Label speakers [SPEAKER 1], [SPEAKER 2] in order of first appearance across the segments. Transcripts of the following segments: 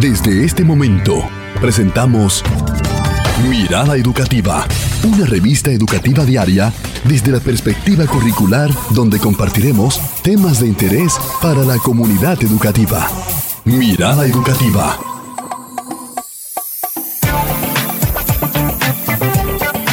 [SPEAKER 1] Desde este momento, presentamos Mirada Educativa, una revista educativa diaria desde la perspectiva curricular donde compartiremos temas de interés para la comunidad educativa. Mirada Educativa.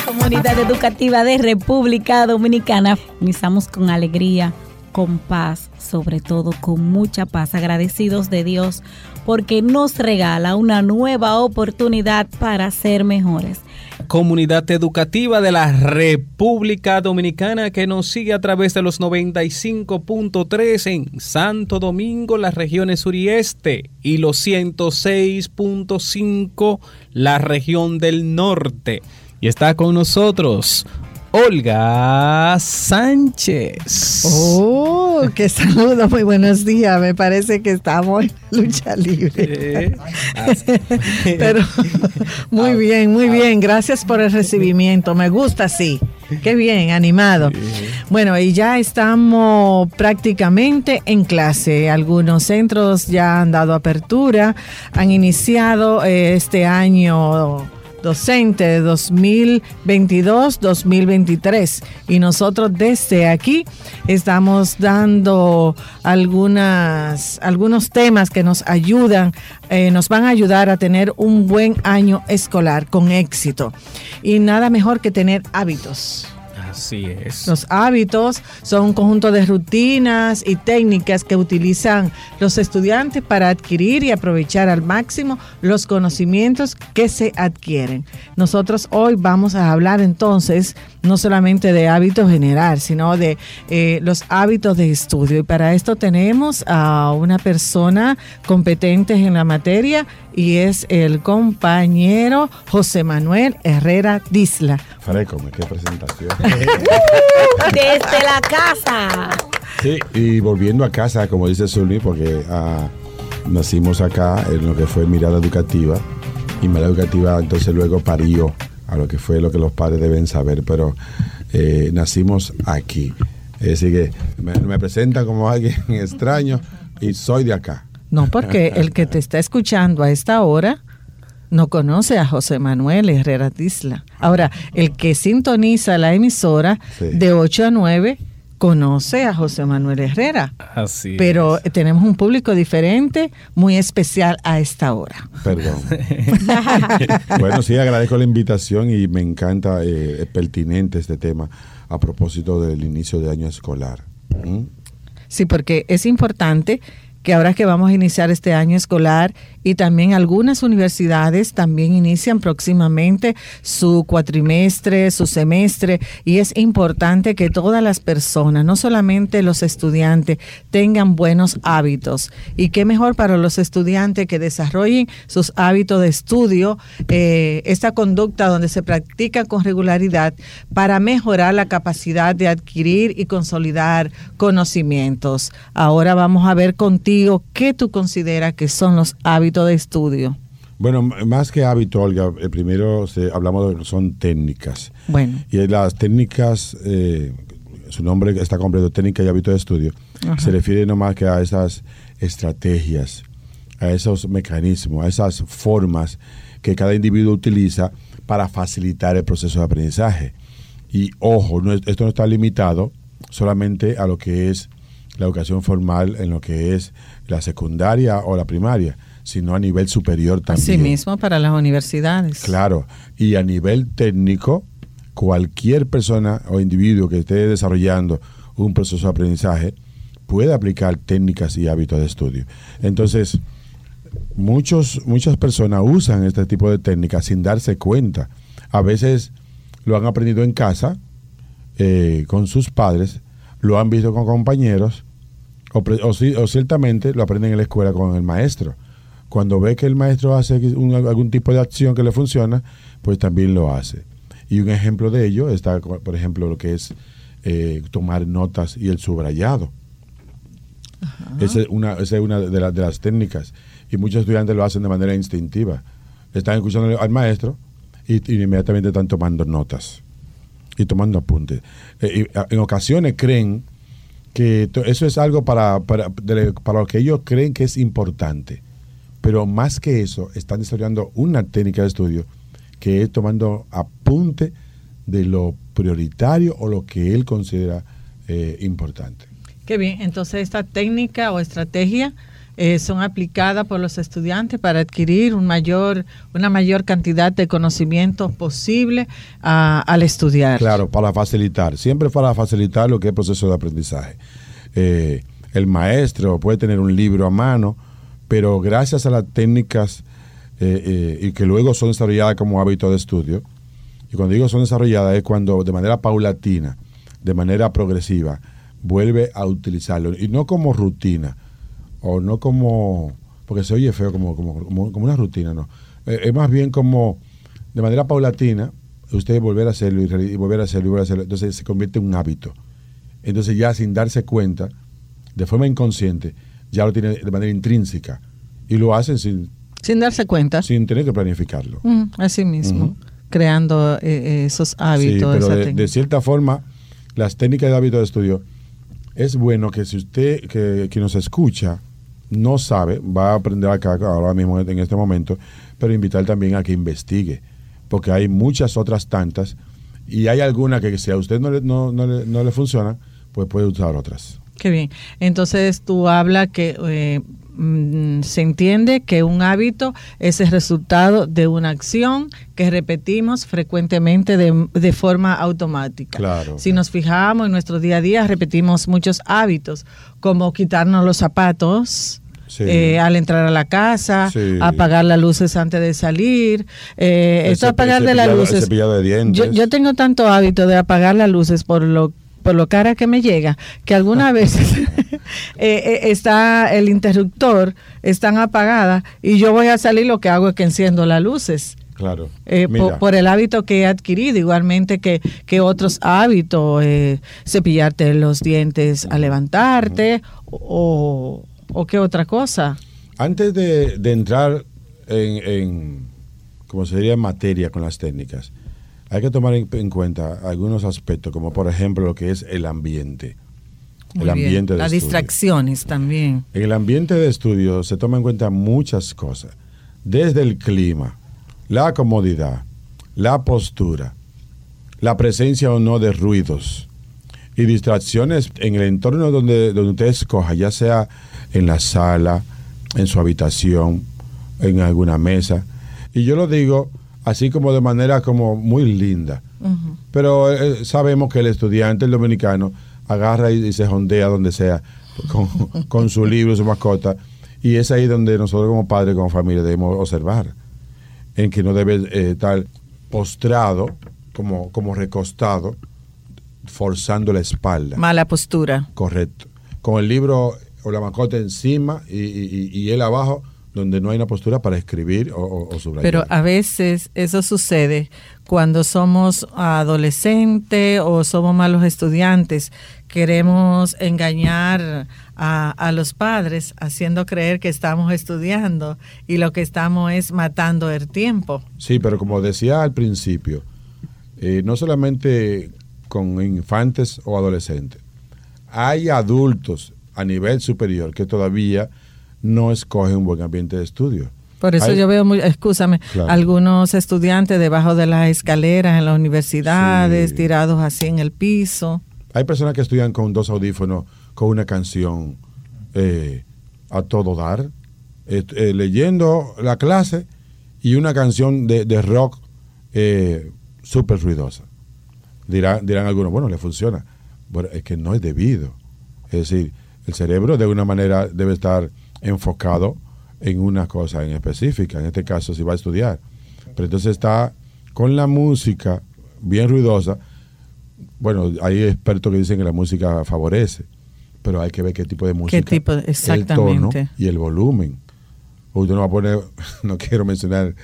[SPEAKER 2] Comunidad Educativa de República Dominicana, iniciamos con alegría con paz, sobre todo con mucha paz, agradecidos de Dios porque nos regala una nueva oportunidad para ser mejores.
[SPEAKER 3] Comunidad educativa de la República Dominicana que nos sigue a través de los 95.3 en Santo Domingo, las regiones sur y este, y los 106.5 la región del norte. Y está con nosotros Olga Sánchez.
[SPEAKER 4] Oh, qué saludo, muy buenos días. Me parece que estamos en lucha libre. Pero muy bien, muy bien. Gracias por el recibimiento. Me gusta así. Qué bien, animado. Bueno, y ya estamos prácticamente en clase. Algunos centros ya han dado apertura, han iniciado eh, este año docente de 2022-2023. Y nosotros desde aquí estamos dando algunas, algunos temas que nos ayudan, eh, nos van a ayudar a tener un buen año escolar con éxito. Y nada mejor que tener hábitos.
[SPEAKER 3] Así es.
[SPEAKER 4] Los hábitos son un conjunto de rutinas y técnicas que utilizan los estudiantes para adquirir y aprovechar al máximo los conocimientos que se adquieren. Nosotros hoy vamos a hablar entonces no solamente de hábitos general, sino de eh, los hábitos de estudio. Y para esto tenemos a una persona competente en la materia y es el compañero José Manuel Herrera Disla.
[SPEAKER 5] Freco, qué presentación.
[SPEAKER 2] Desde la casa.
[SPEAKER 5] Sí, y volviendo a casa, como dice Zulmi, porque ah, nacimos acá en lo que fue Mirada Educativa, y Mirada Educativa entonces luego parió a lo que fue lo que los padres deben saber, pero eh, nacimos aquí. Así que me, me presentan como alguien extraño y soy de acá.
[SPEAKER 4] No, porque el que te está escuchando a esta hora no conoce a José Manuel Herrera Disla. Ahora, el que sintoniza la emisora
[SPEAKER 5] Sí.
[SPEAKER 4] de 8 a 9 conoce a José Manuel Herrera.
[SPEAKER 3] Así
[SPEAKER 4] Pero tenemos un público diferente, muy especial a esta hora.
[SPEAKER 5] Perdón. bueno, sí, agradezco la invitación y me encanta, eh, es pertinente este tema a propósito del inicio de año escolar. ¿Mm?
[SPEAKER 4] Sí, porque es importante que ahora que vamos a iniciar este año escolar y también algunas universidades también inician próximamente su cuatrimestre, su semestre y es importante que todas las personas, no solamente los estudiantes, tengan buenos hábitos y qué mejor para los estudiantes que desarrollen sus hábitos de estudio, eh, esta conducta donde se practica con regularidad para mejorar la capacidad de adquirir y consolidar conocimientos. Ahora vamos a ver contigo qué tú consideras que son los hábitos de estudio.
[SPEAKER 5] Bueno, más que hábito, Olga, el primero se- hablamos de que son técnicas.
[SPEAKER 4] Bueno,
[SPEAKER 5] Y las técnicas, eh, su nombre está completo, técnica y hábito de estudio,
[SPEAKER 4] Ajá.
[SPEAKER 5] se refiere no más que a esas estrategias, a esos mecanismos, a esas formas que cada individuo utiliza para facilitar el proceso de aprendizaje. Y ojo, no esto no está limitado solamente a lo que es la educación formal en lo que es la secundaria o la primaria, sino a nivel superior también.
[SPEAKER 4] mismo para las universidades.
[SPEAKER 5] Claro, y a nivel técnico, cualquier persona o individuo que esté desarrollando un proceso de aprendizaje puede aplicar técnicas y hábitos de estudio. Entonces, muchos, muchas personas usan este tipo de técnicas sin darse cuenta. A veces lo han aprendido en casa, eh, con sus padres, lo han visto con compañeros, o, ciertamente lo aprenden en la escuela con el maestro. Cuando ve que el maestro hace un- algún tipo de acción que le funciona, pues también lo hace. Y un ejemplo de ello está, por ejemplo, lo que es eh, tomar notas y el subrayado. Esa es una, esa es una de, la- de las técnicas. Y muchos estudiantes lo hacen de manera instintiva. Están escuchando al maestro y, y inmediatamente están tomando notas y tomando apuntes. Eh, y, en ocasiones creen que eso es algo para, para, para lo que ellos creen que es importante. Pero más que eso, están desarrollando una técnica de estudio que es tomando apunte de lo prioritario o lo que él considera eh, importante.
[SPEAKER 4] Qué bien, entonces esta técnica o estrategia eh, son aplicadas por los estudiantes para adquirir un mayor, una mayor cantidad de conocimientos posible ah, al estudiar.
[SPEAKER 5] Claro, para facilitar, siempre para facilitar lo que es el proceso de aprendizaje. Eh, el maestro puede tener un libro a mano, pero gracias a las técnicas y que luego son desarrolladas como hábito de estudio, y cuando digo son desarrolladas es cuando de manera paulatina, de manera progresiva, vuelve a utilizarlo. Y no como rutina, o no como, porque se oye feo como, como, como, una rutina, no. Eh, es más bien como de manera paulatina, usted volver a hacerlo y, volver a hacerlo y volver a hacerlo. Entonces se convierte en un hábito. Entonces ya sin darse cuenta, de forma inconsciente, ya lo tiene de manera intrínseca. Y lo hacen sin...
[SPEAKER 4] Sin darse cuenta.
[SPEAKER 5] Sin tener que planificarlo.
[SPEAKER 4] Mm, así mismo creando eh, eh, esos hábitos.
[SPEAKER 5] Sí, pero de, cierta forma, las técnicas de hábito de estudio, es bueno que si usted que, que, nos escucha no sabe, va a aprender acá ahora mismo en este momento, pero invitar también a que investigue, porque hay muchas otras tantas y hay algunas que si a usted no le, no, no le, no le funciona, pues puede usar otras.
[SPEAKER 4] Qué bien. Entonces tú hablas que eh, Mm, se entiende que un hábito es el resultado de una acción que repetimos frecuentemente de, forma automática.
[SPEAKER 5] Claro,
[SPEAKER 4] si nos fijamos en nuestro día a día, repetimos muchos hábitos, como quitarnos los zapatos, eh, al entrar a la casa, apagar las luces antes de salir. Eh, esto apagar de las luces. yo, yo, tengo tanto hábito de apagar las luces por lo por lo cara que me llega, que algunas veces eh, eh, está el interruptor, están apagadas y yo voy a salir, lo que hago es que enciendo las luces.
[SPEAKER 5] Claro.
[SPEAKER 4] Eh, por, el hábito que he adquirido, igualmente que, que otros hábitos, cepillarte los dientes al levantarte o, o, qué otra cosa.
[SPEAKER 5] Antes de, entrar en, en, como se diría, materia con las técnicas, hay que tomar en, cuenta algunos aspectos, como por ejemplo lo que es el ambiente.
[SPEAKER 4] el ambiente de Las distracciones también.
[SPEAKER 5] En el ambiente de estudio se toma en cuenta muchas cosas, desde el clima, la comodidad, la postura, la presencia o no de ruidos y distracciones en el entorno donde, donde usted escoja, ya sea en la sala, en su habitación, en alguna mesa. Y yo lo digo así como de manera como muy linda. Pero eh, sabemos que el estudiante, el dominicano, agarra y, se jondea donde sea con, su libro, su mascota, y es ahí donde nosotros como padres, como familia, debemos observar, en que no debe eh, estar postrado, como, como recostado, forzando la espalda.
[SPEAKER 4] Mala postura.
[SPEAKER 5] Correcto. Con el libro o la mascota encima y, y él abajo, donde no hay una postura para escribir o, subrayar.
[SPEAKER 4] Pero a veces eso sucede cuando somos adolescentes o somos malos estudiantes. Queremos engañar a, los padres haciendo creer que estamos estudiando y lo que estamos es matando el tiempo.
[SPEAKER 5] Sí, pero como decía al principio, eh, no solamente con infantes o adolescentes, hay adultos a nivel superior que todavía no escoge un buen ambiente de estudio.
[SPEAKER 4] Por eso yo veo, muy, escúchame, algunos estudiantes debajo de las escaleras en las universidades, tirados así en el piso.
[SPEAKER 5] Hay personas que estudian con dos audífonos, con una canción eh, a todo dar, eh, leyendo la clase y una canción de, rock eh, súper ruidosa. Dirán, dirán algunos, bueno, le funciona. Bueno, es que no es debido. Es decir, el cerebro de alguna manera debe estar enfocado en una cosa en específica, en este caso si va a estudiar. Pero entonces está con la música bien ruidosa. Bueno, hay expertos que dicen que la música favorece, pero hay que ver qué tipo de música.
[SPEAKER 4] ¿Qué tipo? Exactamente.
[SPEAKER 5] El tono y el volumen. Usted no va a poner, no quiero mencionar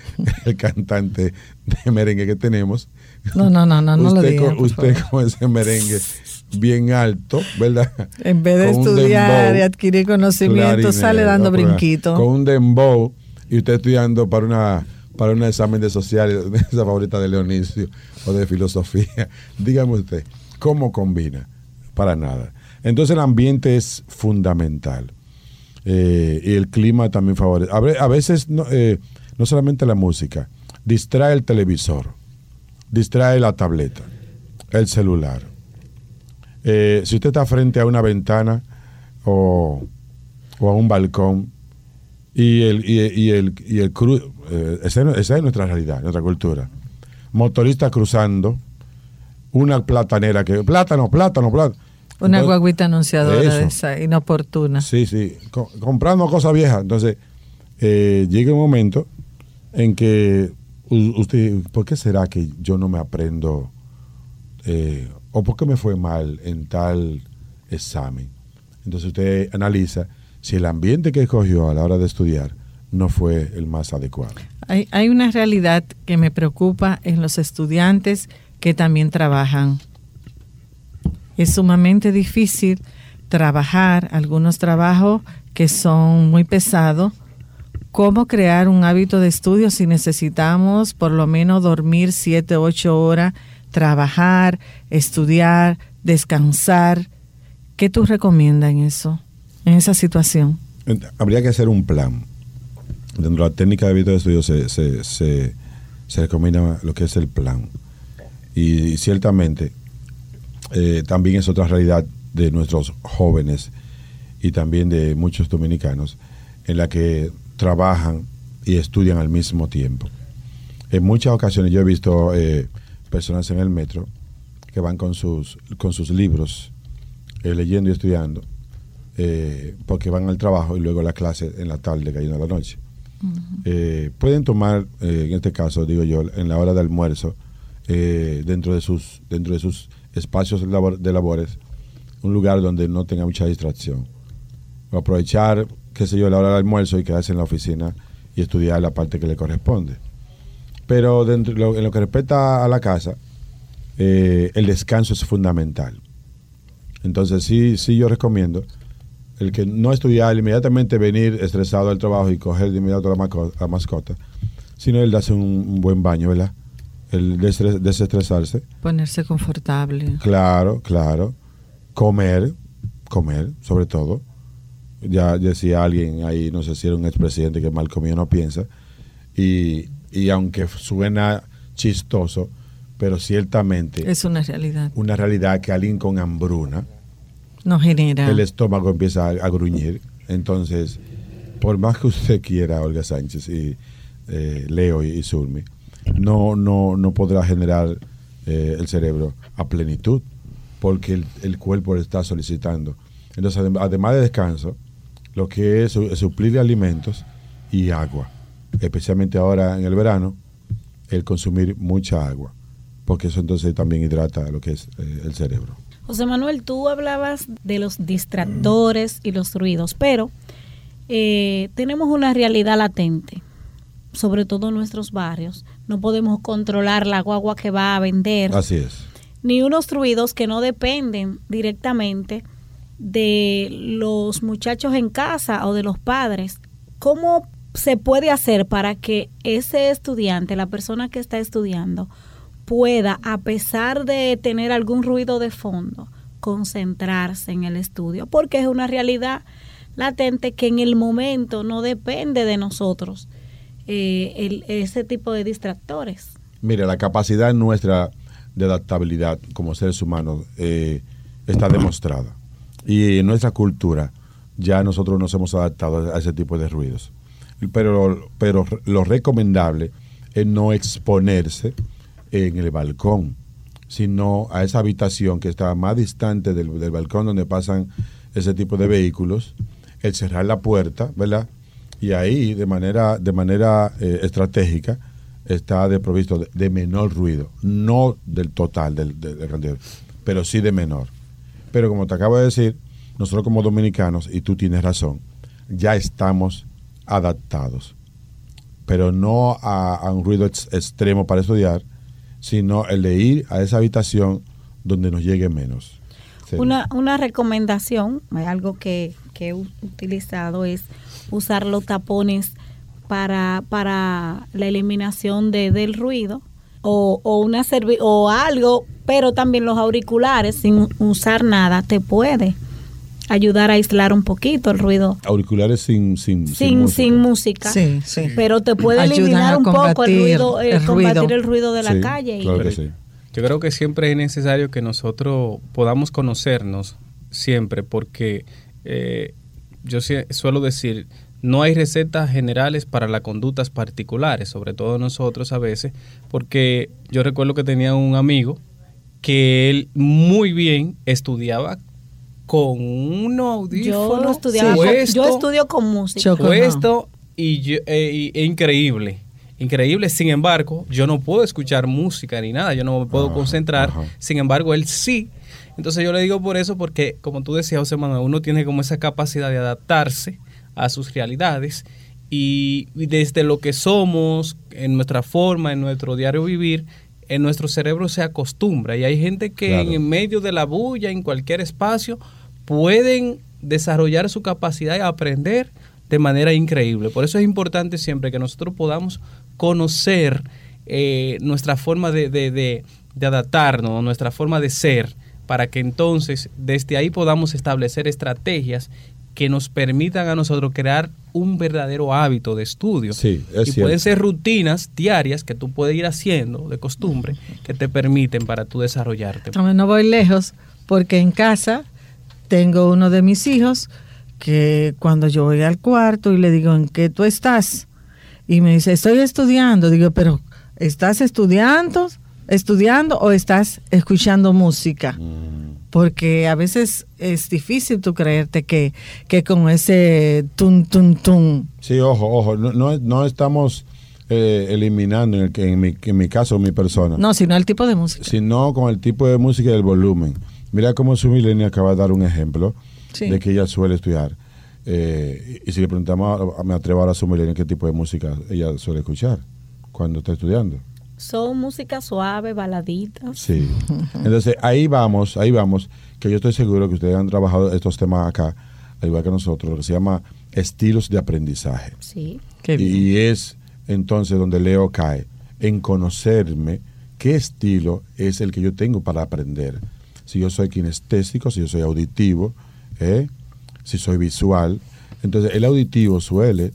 [SPEAKER 5] el cantante de merengue que tenemos.
[SPEAKER 4] No, no, no, no, no lo diga,
[SPEAKER 5] Usted con ese merengue bien alto, ¿verdad?
[SPEAKER 4] En vez de estudiar y adquirir conocimiento, sale dando brinquito.
[SPEAKER 5] Con un dembow y usted estudiando para una para un examen de sociales, esa favorita de Leonicio o de filosofía. Dígame usted, ¿cómo combina? Para nada. Entonces el ambiente es fundamental. eh, y el clima también favorece. A veces no, eh, no solamente la música, distrae el televisor, distrae la tableta, el celular. Eh, si usted está frente a una ventana o, o a un balcón y el, y, y el, y el cru- eh, esa, es, esa es nuestra realidad, nuestra cultura. Motorista cruzando, una platanera que, plátano, plátano, plátano.
[SPEAKER 4] Una
[SPEAKER 5] Entonces,
[SPEAKER 4] guaguita anunciadora de esa, inoportuna.
[SPEAKER 5] Sí, sí, co- comprando cosas viejas. Entonces, eh, llega un momento en que usted, ¿por qué será que yo no me aprendo? Eh, ¿O por qué me fue mal en tal examen? Entonces usted analiza si el ambiente que escogió a la hora de estudiar no fue el más adecuado.
[SPEAKER 4] Hay, hay una realidad que me preocupa en los estudiantes que también trabajan. Es sumamente difícil trabajar algunos trabajos que son muy pesados. ¿Cómo crear un hábito de estudio si necesitamos por lo menos dormir 7, 8 horas, trabajar, estudiar, descansar? ¿Qué tú recomiendas en eso, en esa situación?
[SPEAKER 5] Habría que hacer un plan. Dentro de la técnica de hábito de estudio se, se, se, se recomienda lo que es el plan. Y, ciertamente eh, también es otra realidad de nuestros jóvenes y también de muchos dominicanos en la que trabajan y estudian al mismo tiempo. En muchas ocasiones yo he visto eh, personas en el metro que van con sus, con sus libros eh, leyendo y estudiando eh, porque van al trabajo y luego a la clase en la tarde, cayendo a la noche. Eh, pueden tomar, en este caso, digo yo, en la hora de almuerzo, eh, dentro, de sus, dentro de sus espacios de, labor- de labores, un lugar donde no tenga mucha distracción. O aprovechar, qué sé yo, la hora del almuerzo y quedarse en la oficina y estudiar la parte que le corresponde. Pero dentro, lo- en lo que respecta a la casa, eh, el descanso es fundamental. Entonces sí, sí yo recomiendo el que no estudiar, inmediatamente venir estresado al trabajo y coger de inmediato la, maco- la mascota, sino el darse un, un buen baño, ¿verdad? El desestres- desestresarse.
[SPEAKER 4] Ponerse confortable.
[SPEAKER 5] Claro, claro. Comer, comer, sobre todo. Ya decía alguien ahí, no sé si era un expresidente que mal comido no piensa. Y, y aunque suena chistoso, pero ciertamente
[SPEAKER 4] Es una realidad.
[SPEAKER 5] una realidad que alguien con hambruna,
[SPEAKER 4] No genera.
[SPEAKER 5] el estómago empieza a, gruñir. Entonces, por más que usted quiera, Olga Sánchez y eh, Leo y, y Zulmi, no, no, no podrá generar eh, el cerebro a plenitud, porque el, el cuerpo le está solicitando. Entonces, adem- además de descanso, lo que es, es suplir alimentos y agua, especialmente ahora en el verano, el consumir mucha agua, porque eso entonces también hidrata lo que es eh, el cerebro.
[SPEAKER 2] José Manuel, tú hablabas de los distractores y los ruidos, pero eh, tenemos una realidad latente, sobre todo en nuestros barrios. No podemos controlar la guagua que va a vender,
[SPEAKER 5] Así es.
[SPEAKER 2] ni unos ruidos que no dependen directamente de los muchachos en casa o de los padres. ¿Cómo se puede hacer para que ese estudiante, la persona que está estudiando, pueda, a pesar de tener algún ruido de fondo, concentrarse en el estudio? Porque es una realidad latente que en el momento no depende de nosotros eh, ese tipo de distractores.
[SPEAKER 5] Mire, la capacidad nuestra de adaptabilidad como seres humanos eh, está demostrada. Y en nuestra cultura ya nosotros nos hemos adaptado a ese tipo de ruidos. Pero, pero lo recomendable es no exponerse en el balcón, sino a esa habitación que está más distante del, del balcón donde pasan ese tipo de vehículos, el cerrar la puerta, ¿verdad? Y ahí, de manera, de manera eh, estratégica, está desprovisto de, de menor ruido, no del total del, del- del pero sí de menor. Pero como te acabo de decir, nosotros como dominicanos, y tú tienes razón, ya estamos adaptados, pero no a, un ruido ex- extremo para estudiar, sino el de ir a esa habitación donde nos llegue menos.
[SPEAKER 2] Una, una recomendación, algo que, que he utilizado es usar los tapones para, para la eliminación de, del ruido o, o, una o algo, pero también los auriculares sin usar nada te puede ayudar a aislar un poquito el ruido.
[SPEAKER 5] Auriculares sin sin
[SPEAKER 2] Sin, sin música.
[SPEAKER 4] Sí, sí.
[SPEAKER 2] Pero te puede
[SPEAKER 4] Ayudan
[SPEAKER 2] eliminar un poco el
[SPEAKER 4] combatir
[SPEAKER 2] ruido, eh,
[SPEAKER 4] el
[SPEAKER 2] combatir
[SPEAKER 4] ruido.
[SPEAKER 2] el ruido de la
[SPEAKER 5] Sí,
[SPEAKER 2] calle. y-
[SPEAKER 5] Claro que sí.
[SPEAKER 3] Yo creo que siempre es necesario que nosotros podamos conocernos siempre, porque eh, yo suelo decir, no hay recetas generales para las conductas particulares, sobre todo nosotros a veces, porque yo recuerdo que tenía un amigo que él muy bien estudiaba con unos
[SPEAKER 2] yo
[SPEAKER 3] audífonos
[SPEAKER 2] estudiaba con-
[SPEAKER 3] puestos,
[SPEAKER 2] yo estudio con música.
[SPEAKER 3] Puesto y, yo- eh, y- e increíble. Increíble, sin embargo, yo no puedo escuchar música ni nada, yo no me puedo
[SPEAKER 5] Ajá,
[SPEAKER 3] concentrar,
[SPEAKER 5] ajá.
[SPEAKER 3] sin embargo, él sí. Entonces yo le digo por eso, porque como tú decías, José Manuel, uno tiene como esa capacidad de adaptarse a sus realidades y, y desde lo que somos, en nuestra forma, en nuestro diario vivir, en nuestro cerebro se acostumbra y hay gente que
[SPEAKER 5] Claro.
[SPEAKER 3] en medio de la bulla, en cualquier espacio, pueden desarrollar su capacidad de aprender de manera increíble. Por eso es importante siempre que nosotros podamos conocer eh, nuestra forma de, de- de- de adaptarnos, nuestra forma de ser, para que entonces desde ahí podamos establecer estrategias que nos permitan a nosotros crear un verdadero hábito de estudio.
[SPEAKER 5] Sí, es
[SPEAKER 3] y
[SPEAKER 5] cierto.
[SPEAKER 3] pueden ser rutinas diarias que tú puedes ir haciendo de costumbre que te permiten para tú desarrollarte.
[SPEAKER 4] No, no voy lejos porque en casa tengo uno de mis hijos que cuando yo voy al cuarto y le digo, ¿en qué tú estás? Y me dice, estoy estudiando. Digo, pero ¿estás estudiando? ¿Estudiando o estás escuchando música?
[SPEAKER 5] Mm.
[SPEAKER 4] Porque a veces es difícil tú creerte que, que con ese tun, tun, tun.
[SPEAKER 5] Sí, ojo, ojo, no, no, no estamos eh, eliminando, en, el que- en, mi, en mi caso, mi persona,
[SPEAKER 4] No, sino el tipo de música.
[SPEAKER 5] sino con el tipo de música y el volumen. Mira cómo su milenia acaba de dar un ejemplo
[SPEAKER 4] Sí.
[SPEAKER 5] de que ella suele estudiar. Eh, y si le preguntamos, a- me atrevo ahora a su milenia qué tipo de música ella suele escuchar cuando está estudiando.
[SPEAKER 2] Son música suave, baladitas.
[SPEAKER 5] Sí. Entonces ahí vamos, ahí vamos, que yo estoy seguro que ustedes han trabajado estos temas acá, al igual que nosotros, lo que se llama estilos de aprendizaje.
[SPEAKER 2] Sí.
[SPEAKER 4] Qué bien.
[SPEAKER 5] Y es entonces donde Leo cae, en conocerme qué estilo es el que yo tengo para aprender. Si yo soy kinestésico, si yo soy auditivo, ¿eh? si soy visual. Entonces el auditivo suele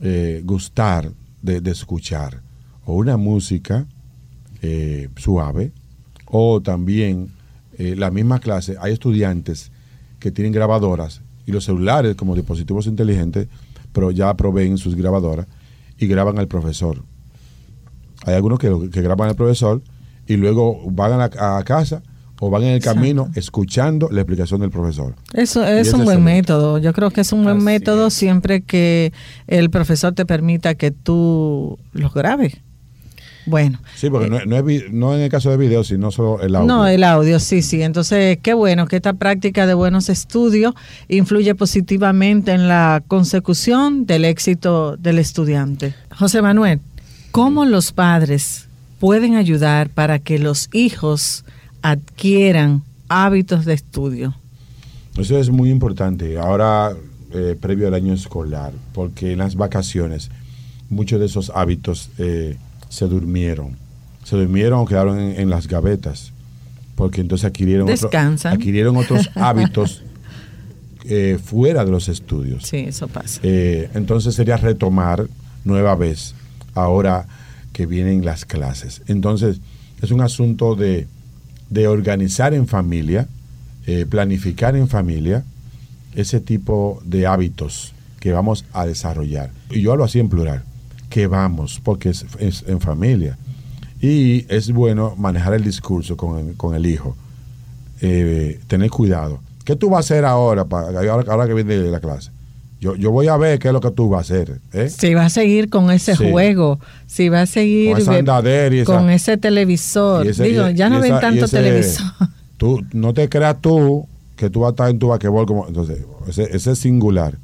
[SPEAKER 5] eh, gustar de, de escuchar o una música eh, suave o también la misma clase. Hay estudiantes que tienen grabadoras y los celulares como dispositivos inteligentes, pero ya proveen sus grabadoras y graban al profesor. Hay algunos que, graban al profesor y luego van a casa o van en el camino escuchando la explicación del profesor.
[SPEAKER 4] Eso es un buen método. Yo creo que es un buen
[SPEAKER 3] Así
[SPEAKER 4] método
[SPEAKER 3] es.
[SPEAKER 4] siempre que el profesor te permita que tú los grabes. Bueno,
[SPEAKER 5] Sí, porque no, no es vi- no en el caso de video, sino solo el audio.
[SPEAKER 4] no el audio, sí, sí. Entonces, qué bueno que esta práctica de buenos estudios influye positivamente en la consecución del éxito del estudiante. José Manuel, ¿cómo los padres pueden ayudar para que los hijos adquieran hábitos de estudio?
[SPEAKER 5] Eso es muy importante. Ahora, eh, previo al año escolar, porque en las vacaciones muchos de esos hábitos eh, se durmieron. Se durmieron o quedaron en, en las gavetas, porque entonces adquirieron, otro-
[SPEAKER 4] Descansan.
[SPEAKER 5] adquirieron otros hábitos eh, fuera de los estudios.
[SPEAKER 4] Sí, eso pasa.
[SPEAKER 5] Entonces sería retomar nueva vez ahora que vienen las clases. Entonces es un asunto de, de organizar en familia, eh, planificar en familia ese tipo de hábitos que vamos a desarrollar. Y yo hablo así en plural, que vamos, porque es, en familia. Y es bueno manejar el discurso con el, con el hijo, eh, tener cuidado. ¿Qué tú vas a hacer ahora, pa- ahora, ahora que viene la clase? Yo, yo voy a ver qué es lo que tú vas a hacer. ¿eh?
[SPEAKER 4] Si va a seguir con ese
[SPEAKER 5] Sí.
[SPEAKER 4] juego, si va a seguir
[SPEAKER 5] Con esa
[SPEAKER 4] ve-
[SPEAKER 5] andadera y esa-
[SPEAKER 4] con ese televisor.
[SPEAKER 5] Y ese-
[SPEAKER 4] Digo,
[SPEAKER 5] y-
[SPEAKER 4] ya
[SPEAKER 5] y
[SPEAKER 4] no ven
[SPEAKER 5] esa-
[SPEAKER 4] tanto
[SPEAKER 5] ese-
[SPEAKER 4] televisor.
[SPEAKER 5] Tú, no te creas tú que tú vas a estar en tu vaquebol como. Entonces, ese, ese es singular.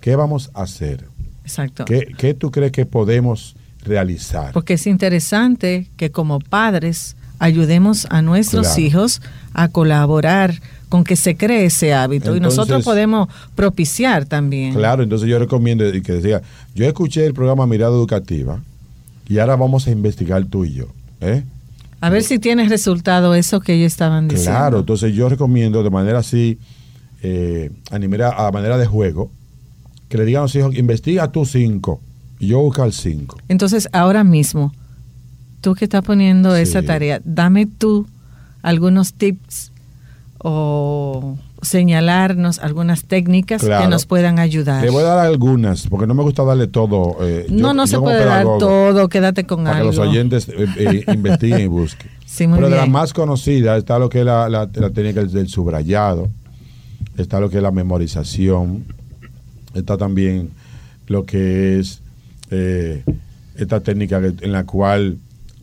[SPEAKER 5] ¿Qué vamos a hacer?
[SPEAKER 4] Exacto.
[SPEAKER 5] ¿Qué, qué tú crees que podemos realizar?
[SPEAKER 4] Porque es interesante que como padres ayudemos a nuestros
[SPEAKER 5] Claro.
[SPEAKER 4] hijos a colaborar con que se cree ese hábito. y nosotros podemos propiciar también.
[SPEAKER 5] Claro, entonces yo recomiendo que decía, yo escuché el programa Mirada Educativa y ahora vamos a investigar tú y yo. ¿eh?
[SPEAKER 4] A ver si tiene resultado eso que ellos estaban diciendo.
[SPEAKER 5] Claro, entonces yo recomiendo de manera así eh, a, nivel, a manera de juego, que le digan a los hijos, investiga tú cinco y yo busco el cinco.
[SPEAKER 4] Entonces, ahora mismo, tú que estás poniendo
[SPEAKER 5] Sí.
[SPEAKER 4] esa tarea, dame tú algunos tips o señalarnos algunas técnicas
[SPEAKER 5] Claro.
[SPEAKER 4] que nos puedan ayudar.
[SPEAKER 5] Le voy a dar algunas, porque no me gusta darle todo. eh,
[SPEAKER 4] no,
[SPEAKER 5] yo-
[SPEAKER 4] no
[SPEAKER 5] yo
[SPEAKER 4] se puede dar todo, quédate con
[SPEAKER 5] Para
[SPEAKER 4] algo.
[SPEAKER 5] que los oyentes eh, eh, investiguen y busquen.
[SPEAKER 4] Sí,
[SPEAKER 5] Pero de las más conocidas está lo que es la, la- la técnica del subrayado, está lo que es la memorización, está también lo que es esta técnica en la cual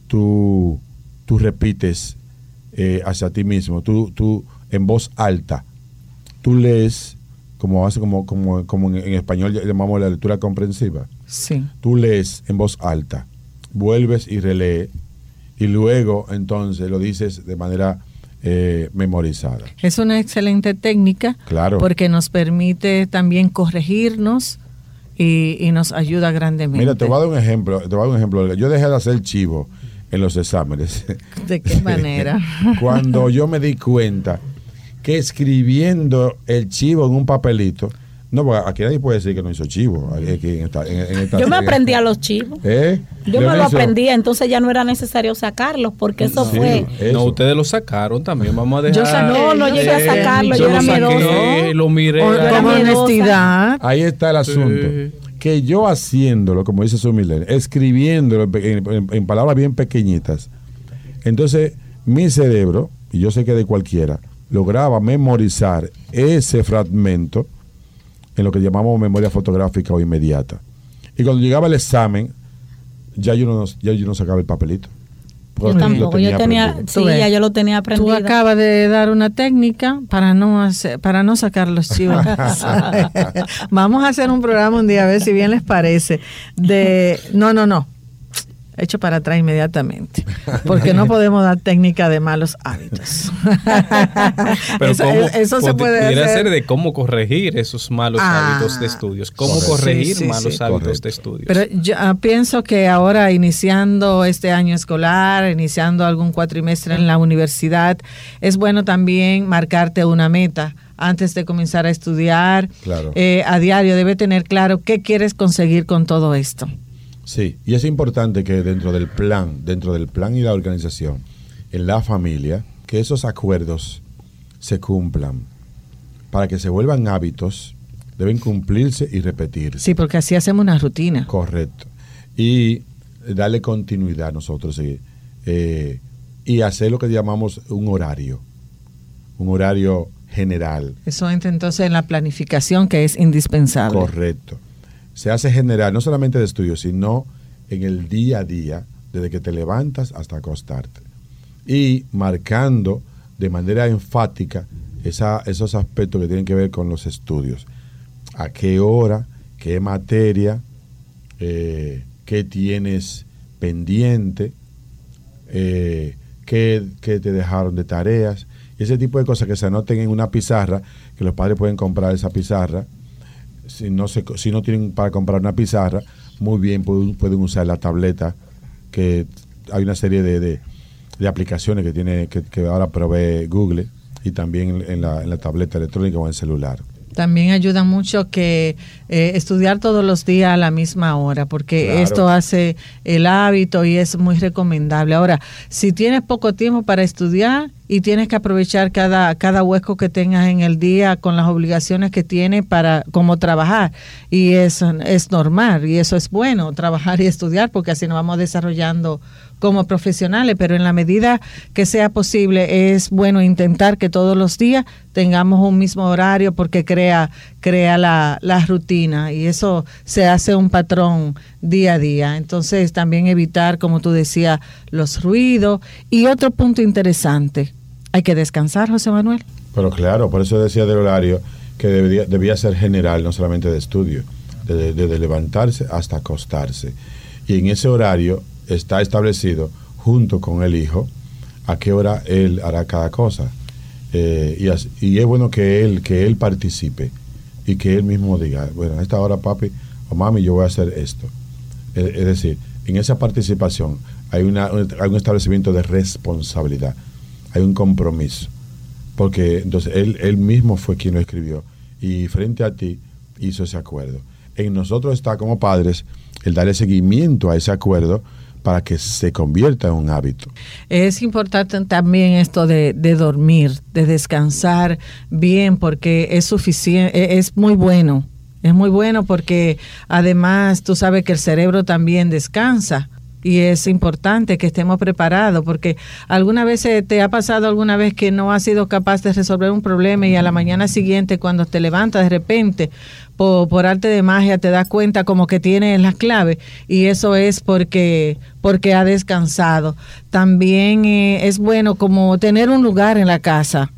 [SPEAKER 5] tú, tú repites hacia ti mismo, tú, tú en voz alta, tú lees, como hace como, como, como en, en español llamamos la lectura comprensiva
[SPEAKER 4] Sí.
[SPEAKER 5] tú lees en voz alta, vuelves y relees, y luego entonces lo dices de manera eh, memorizada.
[SPEAKER 4] Es una excelente técnica
[SPEAKER 5] Claro.
[SPEAKER 4] porque nos permite también corregirnos y, y nos ayuda grandemente.
[SPEAKER 5] Mira, te voy a dar un ejemplo. Te voy a dar un ejemplo. Yo dejé de hacer chivo en los exámenes.
[SPEAKER 4] ¿De qué manera?
[SPEAKER 5] Cuando yo me di cuenta que escribiendo el chivo en un papelito, no, porque aquí nadie puede decir que no hizo chivo. aquí en esta- en- en esta-
[SPEAKER 2] Yo me aprendí a los chivos.
[SPEAKER 5] ¿Eh?
[SPEAKER 2] Yo me lo aprendía, entonces ya no era necesario sacarlos, porque eso
[SPEAKER 5] Sí,
[SPEAKER 2] fue.
[SPEAKER 5] eso.
[SPEAKER 3] No, ustedes lo sacaron también. Vamos a dejar.
[SPEAKER 4] Yo saqué,
[SPEAKER 2] No, no llegué a sacarlo,
[SPEAKER 3] yo
[SPEAKER 2] yo era miedosa.
[SPEAKER 3] lo miré.
[SPEAKER 2] Miedosa.
[SPEAKER 4] honestidad.
[SPEAKER 5] Ahí está el asunto.
[SPEAKER 3] Sí.
[SPEAKER 5] Que yo haciéndolo, como dice su escribiéndolo en- en palabras bien pequeñitas, entonces mi cerebro, y yo sé que de cualquiera, lograba memorizar ese fragmento en lo que llamamos memoria fotográfica o inmediata. Y cuando llegaba el examen, ya yo no, ya yo no sacaba el papelito.
[SPEAKER 2] Yo tampoco, yo tenía,
[SPEAKER 5] aprendido.
[SPEAKER 2] sí,
[SPEAKER 4] Tú
[SPEAKER 2] ya yo lo tenía
[SPEAKER 4] Tú
[SPEAKER 2] aprendido.
[SPEAKER 4] acabas de dar una técnica para no hacer, para no sacar los chivos. Vamos a hacer un programa un día a ver si bien les parece. De no, no, no. Hecho para atrás inmediatamente. Porque no podemos dar técnica de malos hábitos.
[SPEAKER 3] Pero
[SPEAKER 4] eso,
[SPEAKER 3] cómo,
[SPEAKER 4] eso se puede
[SPEAKER 3] pudiera
[SPEAKER 4] hacer.
[SPEAKER 3] ser de cómo corregir esos malos
[SPEAKER 4] Ah,
[SPEAKER 3] hábitos de estudios. Cómo
[SPEAKER 5] correcto.
[SPEAKER 3] corregir
[SPEAKER 4] Sí, sí,
[SPEAKER 3] malos
[SPEAKER 4] sí.
[SPEAKER 3] hábitos
[SPEAKER 5] Correcto.
[SPEAKER 3] de estudios.
[SPEAKER 4] Pero yo ah, pienso que ahora iniciando este año escolar, iniciando algún cuatrimestre en la universidad, es bueno también marcarte una meta antes de comenzar a estudiar.
[SPEAKER 5] Claro.
[SPEAKER 4] Eh, a diario debe tener claro qué quieres conseguir con todo esto.
[SPEAKER 5] Sí, y es importante que dentro del plan, dentro del plan y la organización, en la familia, que esos acuerdos se cumplan. Para que se vuelvan hábitos, deben cumplirse y repetirse.
[SPEAKER 4] Sí, porque así hacemos una rutina.
[SPEAKER 5] Correcto. Y darle continuidad a nosotros eh, eh, y hacer lo que llamamos un horario, un horario general.
[SPEAKER 4] Eso entra entonces en la planificación que es indispensable.
[SPEAKER 5] Correcto. Se hace general, no solamente de estudio, sino en el día a día, desde que te levantas hasta acostarte. Y marcando de manera enfática esos aspectos que tienen que ver con los estudios. A qué hora, qué materia, eh, qué tienes pendiente, eh, qué, qué te dejaron de tareas. Ese tipo de cosas que se anoten en una pizarra, que los padres pueden comprar esa pizarra si no, se, si no tienen para comprar una pizarra, muy bien pueden, pueden usar la tableta, que hay una serie de, de- de aplicaciones que tiene que, que ahora provee Google y también en la, en la tableta electrónica o en el celular.
[SPEAKER 4] También ayuda mucho que eh, estudiar todos los días a la misma hora, porque
[SPEAKER 5] Claro.
[SPEAKER 4] esto hace el hábito y es muy recomendable. Ahora, si tienes poco tiempo para estudiar y tienes que aprovechar cada, cada hueco que tengas en el día con las obligaciones que tienes para como trabajar, y eso es normal y eso es bueno, trabajar y estudiar, porque así nos vamos desarrollando como profesionales, pero en la medida que sea posible es bueno intentar que todos los días tengamos un mismo horario porque crea, crea la, la rutina y eso se hace un patrón día a día. Entonces también evitar, como tú decías, los ruidos. Y otro punto interesante, hay que descansar, José Manuel.
[SPEAKER 5] Pero claro, por eso decía del horario que debería, debía ser general, no solamente de estudio, desde, desde levantarse hasta acostarse. Y en ese horario está establecido, junto con el hijo, a qué hora él hará cada cosa. Eh, y es bueno que él, que él participe y que él mismo diga, bueno, a esta hora papi o mami yo voy a hacer esto. Es, es decir, en esa participación hay, una, hay un establecimiento de responsabilidad, hay un compromiso porque entonces él, mismo fue quien lo escribió y frente a ti hizo ese acuerdo. En nosotros está como padres el darle seguimiento a ese acuerdo para que se convierta en un hábito.
[SPEAKER 4] Es importante también esto de, de dormir, de descansar bien, porque es suficiente, es muy bueno. Es muy bueno porque además tú sabes que el cerebro también descansa y es importante que estemos preparados porque alguna vez te ha pasado alguna vez que no has sido capaz de resolver un problema y a la mañana siguiente cuando te levantas de repente por, arte de magia te das cuenta como que tienes las claves y eso es porque porque ha descansado. También eh, es bueno como tener un lugar en la casa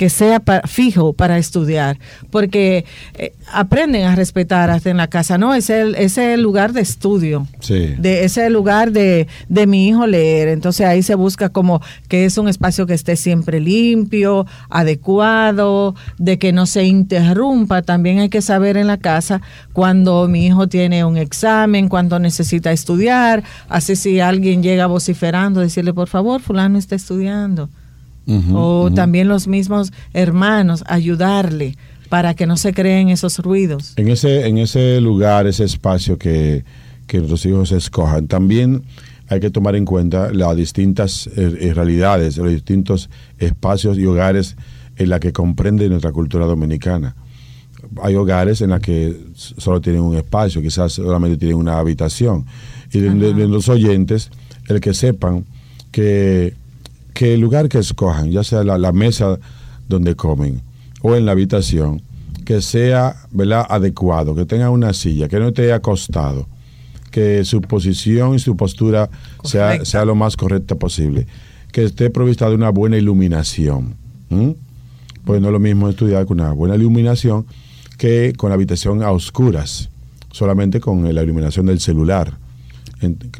[SPEAKER 4] que sea fijo para estudiar, porque eh, aprenden a respetar hasta en la casa, ¿no? Es el, es el lugar de estudio,
[SPEAKER 5] sí.
[SPEAKER 4] de, ese lugar de, de mi hijo leer, entonces ahí se busca como que es un espacio que esté siempre limpio, adecuado, de que no se interrumpa, también hay que saber en la casa cuando mi hijo tiene un examen, cuando necesita estudiar, así si alguien llega vociferando, decirle, por favor, fulano está estudiando o también los mismos hermanos, ayudarle para que no se creen esos ruidos.
[SPEAKER 5] En ese, en ese lugar, ese espacio que, que nuestros hijos escojan, también hay que tomar en cuenta las distintas eh, eh, realidades, los distintos espacios y hogares en la que comprende nuestra cultura dominicana. Hay hogares en los que solo tienen un espacio, quizás solamente tienen una habitación. Y de los oyentes, el que sepan que que el lugar que escojan, ya sea la, mesa donde comen o en la habitación, que sea ¿verdad? adecuado, que tenga una silla, que no esté acostado, que su posición y su postura sea, sea, lo más correcta posible, que esté provista de una buena iluminación. Pues no es lo mismo estudiar con una buena iluminación que con la habitación a oscuras, solamente con la iluminación del celular.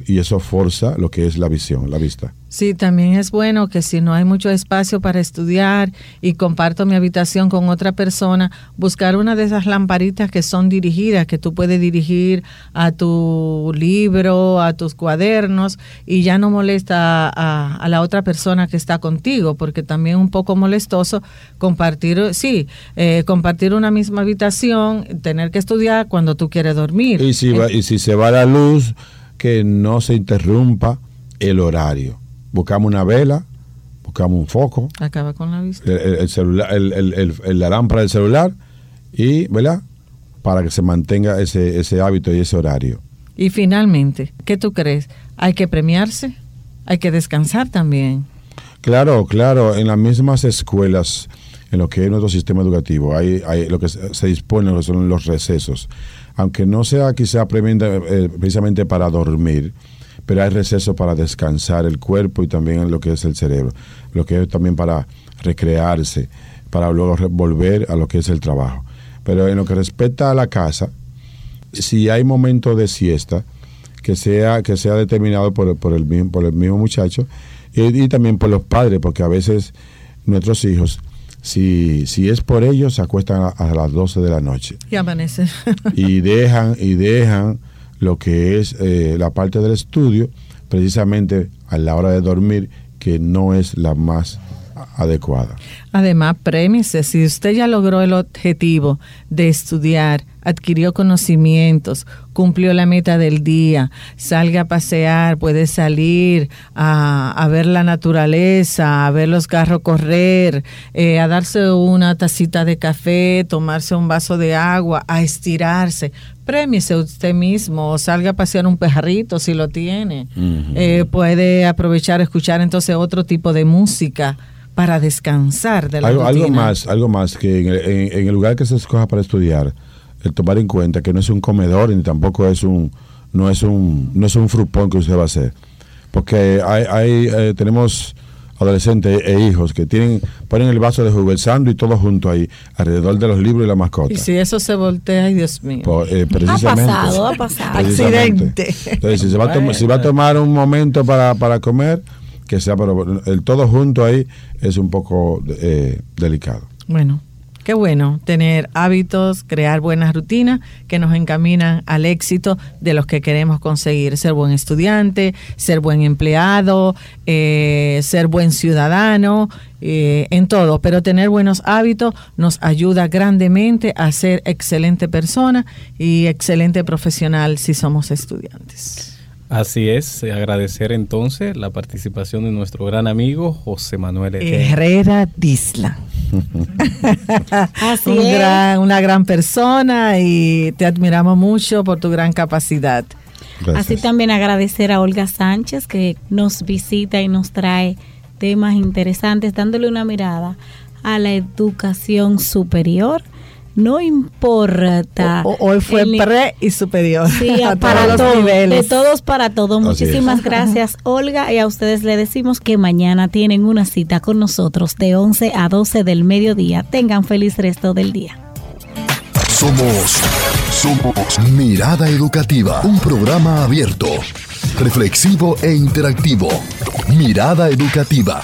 [SPEAKER 5] Y eso forza lo que es la visión, la vista.
[SPEAKER 4] Sí, también es bueno que si no hay mucho espacio para estudiar y comparto mi habitación con otra persona, buscar una de esas lamparitas que son dirigidas, que tú puedes dirigir a tu libro, a tus cuadernos y ya no molesta a, la otra persona que está contigo, porque también es un poco molestoso compartir, sí, eh, compartir una misma habitación, tener que estudiar cuando tú quieres dormir.
[SPEAKER 5] Y si, y si se va la luz, que no se interrumpa el horario buscamos una vela, buscamos un foco.
[SPEAKER 4] Acaba con la vista.
[SPEAKER 5] El, celular, el, la lámpara del celular y, ¿verdad? Para que se mantenga ese, ese hábito y ese horario.
[SPEAKER 4] Y finalmente, ¿qué tú crees? ¿Hay que premiarse? ¿Hay que descansar también?
[SPEAKER 5] Claro, claro. En las mismas escuelas, en lo que es nuestro sistema educativo, hay, hay lo que se dispone que son los recesos. Aunque no sea quizá eh, precisamente para dormir, pero hay receso para descansar el cuerpo y también lo que es el cerebro, lo que es también para recrearse, para luego volver a lo que es el trabajo. Pero en lo que respecta a la casa, si hay momento de siesta, que sea, que sea determinado por, por, el, mismo, por el mismo muchacho y, también por los padres, porque a veces nuestros hijos, si, si es por ellos, se acuestan a, a las 12 de la noche.
[SPEAKER 4] Y amanecen.
[SPEAKER 5] y dejan, y dejan lo que es eh, la parte del estudio, precisamente a la hora de dormir, que no es la más adecuada.
[SPEAKER 4] Además, prémise, si usted ya logró el objetivo de estudiar, adquirió conocimientos, cumplió la meta del día, salga a pasear, puede salir a, ver la naturaleza, a ver los carros correr, eh, a darse una tacita de café, tomarse un vaso de agua, a estirarse. Prémiese usted mismo, salga a pasear un pejarrito si lo tiene. Eh, puede aprovechar, escuchar entonces otro tipo de música para descansar de la
[SPEAKER 5] algo, algo más, algo más que en el, lugar que se escoja para estudiar, el tomar en cuenta que no es un comedor ni tampoco es un no es un no es un frupón que usted va a hacer, porque hay, hay eh, tenemos adolescentes e hijos que tienen ponen el vaso de jugo, y todo junto ahí, alrededor de los libros y la mascota.
[SPEAKER 4] Y si eso se voltea, ay Dios mío.
[SPEAKER 5] Eh,
[SPEAKER 2] ha pasado, ha pasado.
[SPEAKER 4] Accidente.
[SPEAKER 5] Entonces, si, se va a si va a tomar un momento para, para comer, que sea, pero el todo junto ahí es un poco eh, delicado.
[SPEAKER 4] Bueno, qué bueno tener hábitos, crear buenas rutinas que nos encaminan al éxito de los que queremos conseguir, ser buen estudiante, ser buen empleado, eh, ser buen ciudadano, eh, en todo, pero tener buenos hábitos nos ayuda grandemente a ser excelente persona y excelente profesional si somos estudiantes.
[SPEAKER 3] Así es, eh, agradecer entonces la participación de nuestro gran amigo José Manuel
[SPEAKER 4] Herrera Disla.
[SPEAKER 2] Así
[SPEAKER 4] Un
[SPEAKER 2] es.
[SPEAKER 4] gran- una gran persona y te admiramos mucho por tu gran capacidad.
[SPEAKER 2] Así también agradecer a Olga Sánchez que nos visita y nos trae temas interesantes, dándole una mirada a la educación superior. No importa.
[SPEAKER 4] O- hoy fue
[SPEAKER 2] el
[SPEAKER 4] pre y superior.
[SPEAKER 2] Sí,
[SPEAKER 4] a
[SPEAKER 2] para
[SPEAKER 4] todos los
[SPEAKER 2] todos, de
[SPEAKER 4] niveles.
[SPEAKER 2] todos para todos.
[SPEAKER 5] Así
[SPEAKER 2] Muchísimas
[SPEAKER 4] es.
[SPEAKER 2] gracias, Olga. Y a ustedes le decimos que mañana tienen una cita con nosotros de 11 a 12 del mediodía. Tengan feliz resto del día.
[SPEAKER 1] Somos, somos Mirada Educativa, un programa abierto, reflexivo e interactivo. Mirada Educativa